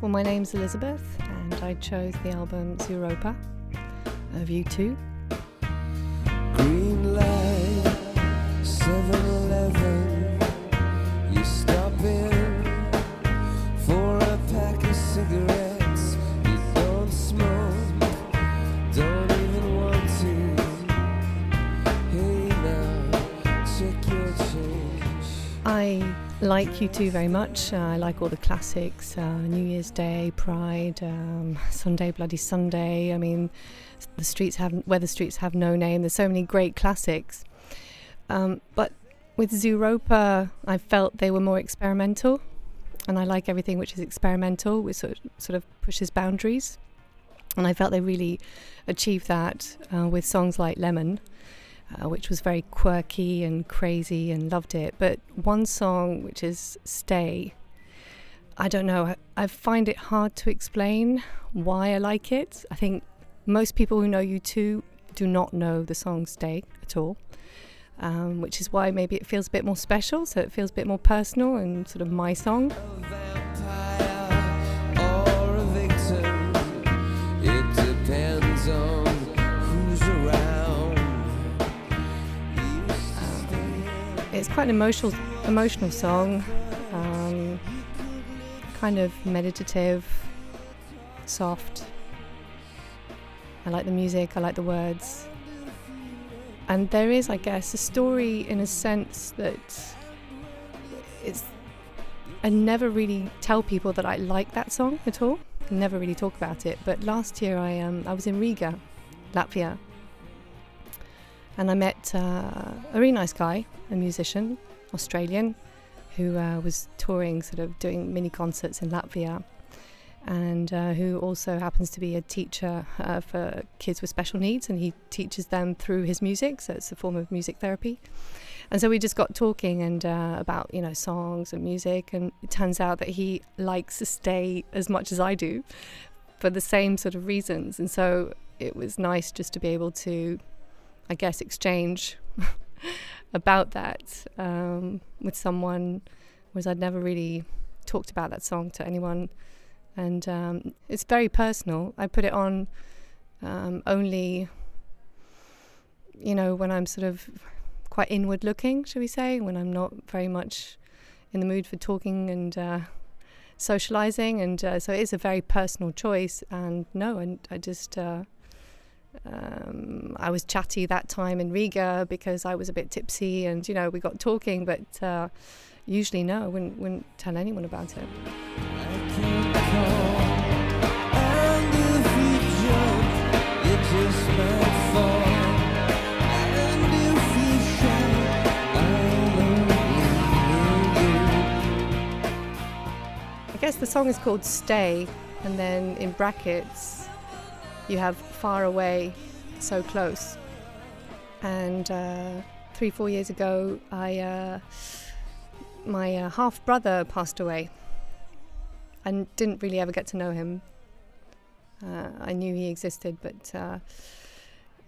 Well, my name's Elizabeth, and I chose the album Zooropa of U2. Green light, 7 Eleven, you stop in for a pack of cigarettes. You don't smoke, don't even want to. Hey now, check your change. I like U2 very much. Uh, I like all the classics uh, New Year's Day, Pride, um, Sunday Bloody Sunday. I mean, the streets have where the streets have no name. There's so many great classics. Um, but with Zooropa, I felt they were more experimental, and I like everything which is experimental, which sort of, sort of pushes boundaries. And I felt they really achieved that uh, with songs like Lemon uh, which was very quirky and crazy and loved it. But one song, which is Stay, I don't know, I find it hard to explain why I like it. I think most people who know U2 do not know the song Stay at all. Um, which is why maybe it feels a bit more special, so it feels a bit more personal and sort of my song. It's quite an emotional, emotional song, um, kind of meditative, soft. I like the music, I like the words. And there is, I guess, a story in a sense that it's. I never really tell people that I like that song at all. I never really talk about it. But last year I um, I was in Riga, Latvia, and I met uh, a really nice guy, a musician, Australian, who uh, was touring, sort of doing mini concerts in Latvia, and uh, who also happens to be a teacher uh, for kids with special needs, and he teaches them through his music. So it's a form of music therapy. And so we just got talking and uh, about you know songs and music, and it turns out that he likes to stay as much as I do, for the same sort of reasons. And so it was nice just to be able to I guess, exchange about that um, with someone, whereas I'd never really talked about that song to anyone. And um, it's very personal. I put it on um, only, you know, when I'm sort of quite inward looking, shall we say, when I'm not very much in the mood for talking and uh, socializing. And uh, so it is a very personal choice. And no, and I just. Uh, um, I was chatty that time in Riga because I was a bit tipsy, and you know we got talking. But uh, usually, no, I wouldn't, wouldn't tell anyone about it. I guess the song is called Stay, and then in brackets you have far away, so close. And uh, three, four years ago, I uh, my uh, half brother passed away. I didn't really ever get to know him. Uh, I knew he existed, but uh,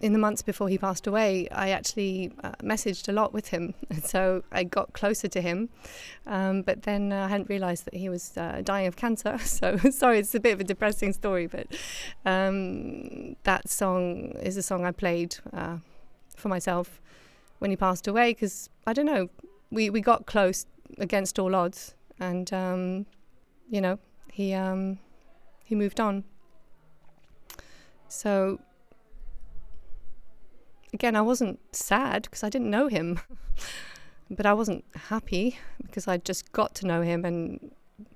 in the months before he passed away, I actually uh, messaged a lot with him. So I got closer to him. Um, but then uh, I hadn't realized that he was uh, dying of cancer. So sorry, it's a bit of a depressing story, but um, that song is a song I played uh, for myself when he passed away because I don't know, we, we got close against all odds. And, um, you know, he, um, he moved on. So again, I wasn't sad because I didn't know him, but I wasn't happy because I just got to know him, and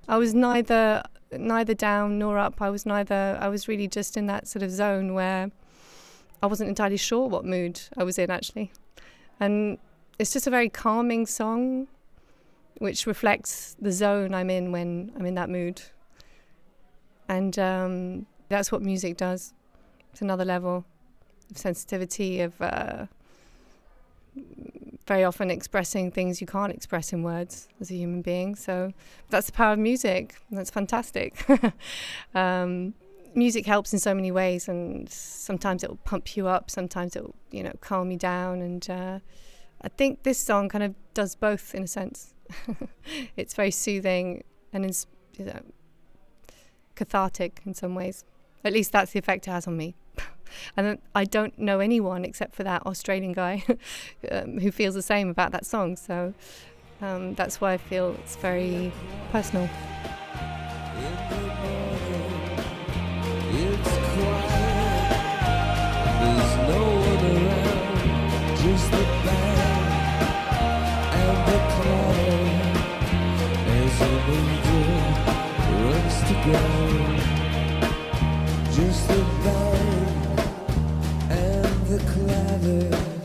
I was neither neither down nor up. I was neither. I was really just in that sort of zone where I wasn't entirely sure what mood I was in actually, and it's just a very calming song, which reflects the zone I'm in when I'm in that mood, and um, that's what music does. It's another level sensitivity of uh, very often expressing things you can't express in words as a human being. So that's the power of music. That's fantastic. um, music helps in so many ways, and sometimes it'll pump you up, sometimes it'll you know calm you down, and uh, I think this song kind of does both in a sense. it's very soothing and ins- you know, cathartic in some ways. At least that's the effect it has on me. and I don't know anyone except for that Australian guy um, who feels the same about that song. So um, that's why I feel it's very personal. just as